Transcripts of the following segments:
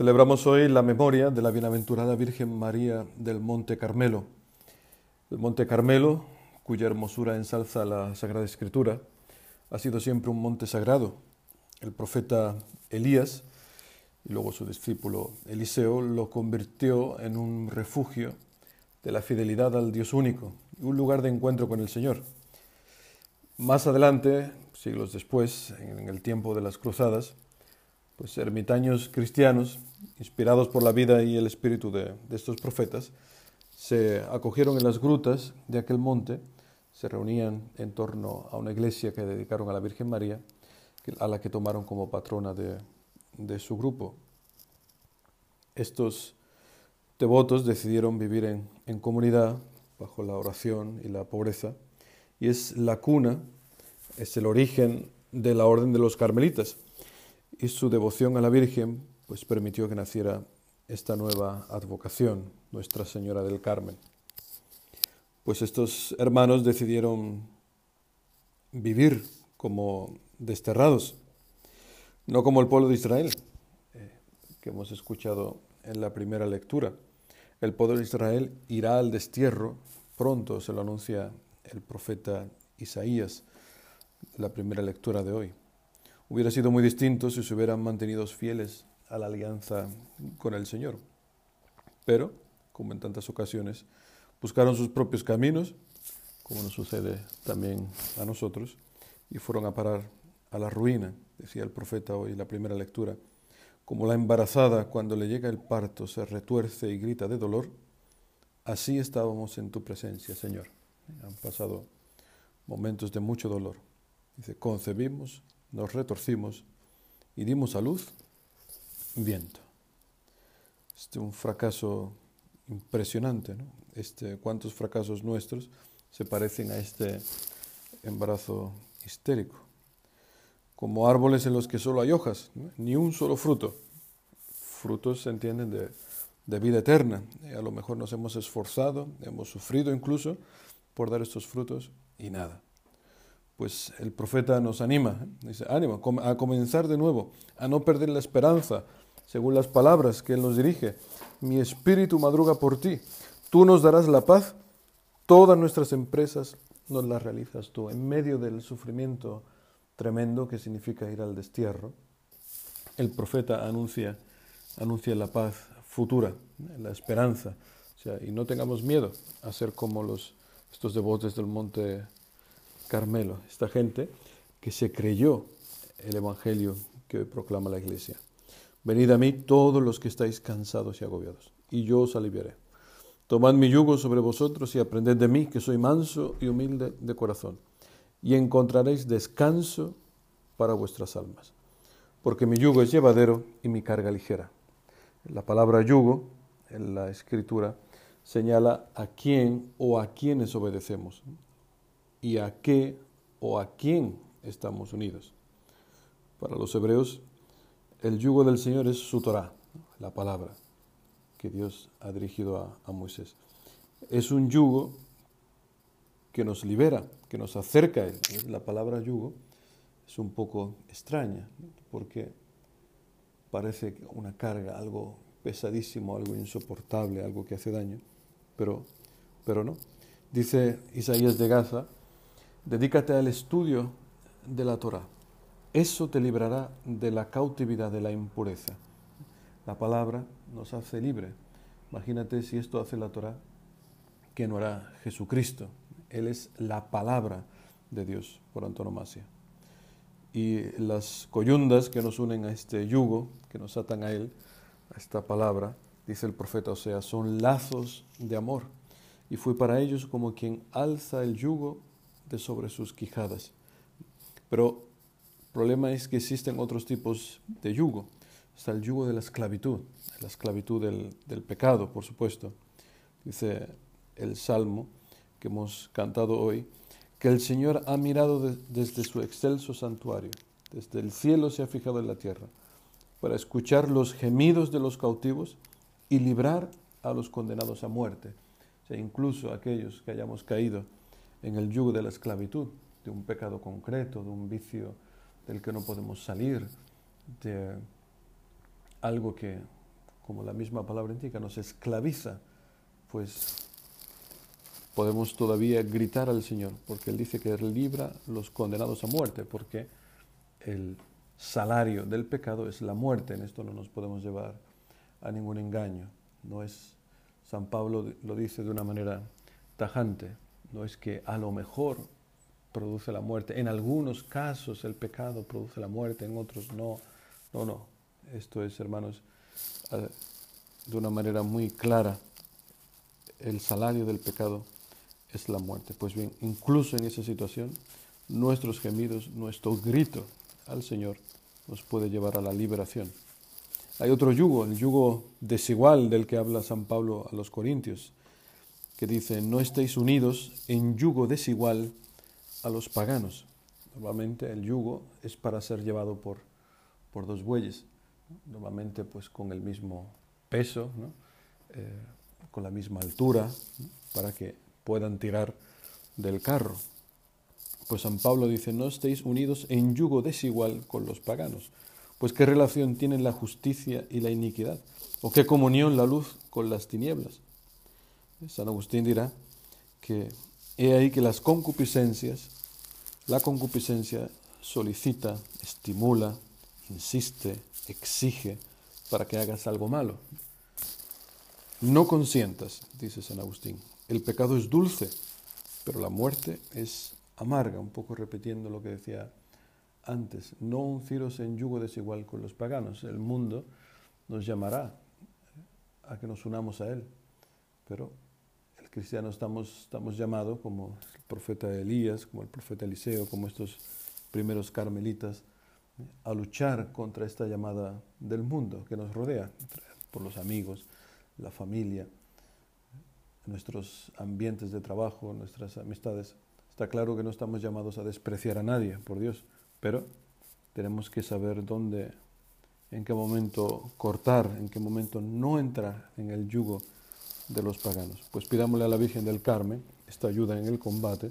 Celebramos hoy la memoria de la bienaventurada Virgen María del Monte Carmelo. El Monte Carmelo, cuya hermosura ensalza la Sagrada Escritura, ha sido siempre un monte sagrado. El profeta Elías y luego su discípulo Eliseo lo convirtió en un refugio de la fidelidad al Dios único, un lugar de encuentro con el Señor. Más adelante, siglos después, en el tiempo de las cruzadas, pues ermitaños cristianos, inspirados por la vida y el espíritu de, estos profetas, se acogieron en las grutas de aquel monte, se reunían en torno a una iglesia que dedicaron a la Virgen María, a la que tomaron como patrona de, su grupo. Estos devotos decidieron vivir en, en, comunidad, bajo la oración y la pobreza, y es la cuna, es el origen de la orden de los carmelitas y su devoción a la Virgen pues permitió que naciera esta nueva advocación, Nuestra Señora del Carmen. Pues estos hermanos decidieron vivir como desterrados, no como el pueblo de Israel, eh, que hemos escuchado en la primera lectura. El pueblo de Israel irá al destierro, pronto se lo anuncia el profeta Isaías, la primera lectura de hoy. Hubiera sido muy distinto si se hubieran mantenido fieles a la alianza con el Señor. Pero, como en tantas ocasiones, buscaron sus propios caminos, como nos sucede también a nosotros, y fueron a parar a la ruina, decía el profeta hoy en la primera lectura. Como la embarazada cuando le llega el parto se retuerce y grita de dolor, así estábamos en tu presencia, Señor. Han pasado momentos de mucho dolor. Dice, concebimos nos retorcimos y dimos a luz viento. Este es un fracaso impresionante, ¿no? Este, ¿Cuántos fracasos nuestros se parecen a este embarazo histérico? Como árboles en los que solo hay hojas, ni un solo fruto. Frutos se entienden de, de vida eterna. a lo mejor nos hemos esforzado, hemos sufrido incluso por dar estos frutos y nada pues el profeta nos anima, dice, ánimo, a comenzar de nuevo, a no perder la esperanza, según las palabras que Él nos dirige. Mi espíritu madruga por ti, tú nos darás la paz, todas nuestras empresas nos las realizas tú, en medio del sufrimiento tremendo que significa ir al destierro. El profeta anuncia, anuncia la paz futura, la esperanza, y no tengamos miedo a ser como los, estos devotos del monte Carmelo, esta gente que se creyó el Evangelio que proclama la Iglesia. Venid a mí todos los que estáis cansados y agobiados, y yo os aliviaré. Tomad mi yugo sobre vosotros y aprended de mí, que soy manso y humilde de corazón, y encontraréis descanso para vuestras almas. Porque mi yugo es llevadero y mi carga ligera. La palabra yugo en la escritura señala a quién o a quienes obedecemos y a qué o a quién estamos unidos. Para los hebreos, el yugo del Señor es su Torah, la palabra que Dios ha dirigido a, Moisés. Es un yugo que nos libera, que nos acerca a Él. La palabra yugo es un poco extraña, porque parece una carga, algo pesadísimo, algo insoportable, algo que hace daño, pero, pero no. Dice Isaías de Gaza, Dedícate al estudio de la Torah. Eso te librará de la cautividad de la impureza. La palabra nos hace libre. Imagínate si esto hace la Torah, que no hará Jesucristo. Él es la palabra de Dios por antonomasia. Y las coyundas que nos unen a este yugo, que nos atan a Él, a esta palabra, dice el profeta Osea, son lazos de amor. Y fue para ellos como quien alza el yugo sobre sus quijadas. Pero el problema es que existen otros tipos de yugo. Está el yugo de la esclavitud, la esclavitud del, pecado, por supuesto. Dice el Salmo que hemos cantado hoy, que el Señor ha mirado desde su excelso santuario, desde el cielo se ha fijado en la tierra, para escuchar los gemidos de los cautivos y librar a los condenados a muerte. O sea, incluso aquellos que hayamos caído en el yugo de la esclavitud, de un pecado concreto, de un vicio del que no podemos salir, de algo que, como la misma palabra indica, nos esclaviza, pues podemos todavía gritar al Señor, porque Él dice que libra los condenados a muerte, porque el salario del pecado es la muerte. En esto no nos podemos llevar a ningún engaño. No es, San Pablo lo dice de una manera tajante, no es que a lo mejor produce la muerte. En algunos casos el pecado produce la muerte, en otros no. No, no. Esto es, hermanos, eh, de una manera muy clara. El salario del pecado es la muerte. Pues bien, incluso en esa situación, nuestros gemidos, nuestro grito al Señor nos puede llevar a la liberación. Hay otro yugo, el yugo desigual del que habla San Pablo a los Corintios, que dice, no estéis unidos en yugo desigual a los paganos. Normalmente el yugo es para ser llevado por, por dos bueyes, normalmente pues con el mismo peso, eh, con la misma altura, para que puedan tirar del carro. Pues San Pablo dice, no estéis unidos en yugo desigual con los paganos. Pues qué relación tienen la justicia y la iniquidad, o qué comunión la luz con las tinieblas. San Agustín dirá que he ahí que las concupiscencias, la concupiscencia solicita, estimula, insiste, exige para que hagas algo malo. No consientas, dice San Agustín. El pecado es dulce, pero la muerte es amarga, un poco repitiendo lo que decía antes, no unciros en yugo desigual con los paganos. El mundo nos llamará a que nos unamos a él, pero el cristiano estamos, estamos llamados, como el profeta Elías, como el profeta Eliseo, como estos primeros carmelitas, a luchar contra esta llamada del mundo que nos rodea, por los amigos, la familia, nuestros ambientes de trabajo, nuestras amistades. Está claro que no estamos llamados a despreciar a nadie, por Dios, pero tenemos que saber dónde, en qué momento cortar, en qué momento no entrar en el yugo de los paganos. Pues pidámosle a la Virgen del Carmen esta ayuda en el combate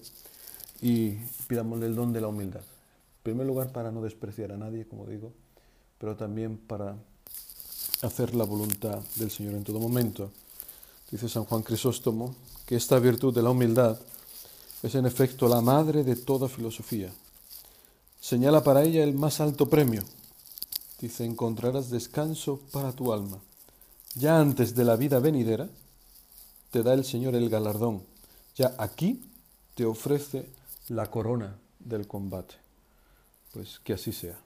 y pidámosle el don de la humildad. En primer lugar, para no despreciar a nadie, como digo, pero también para hacer la voluntad del Señor en todo momento. Dice San Juan Crisóstomo que esta virtud de la humildad es en efecto la madre de toda filosofía. Señala para ella el más alto premio. Dice, encontrarás descanso para tu alma. Ya antes de la vida venidera, te da el Señor el galardón. Ya aquí te ofrece la corona del combate. Pues que así sea.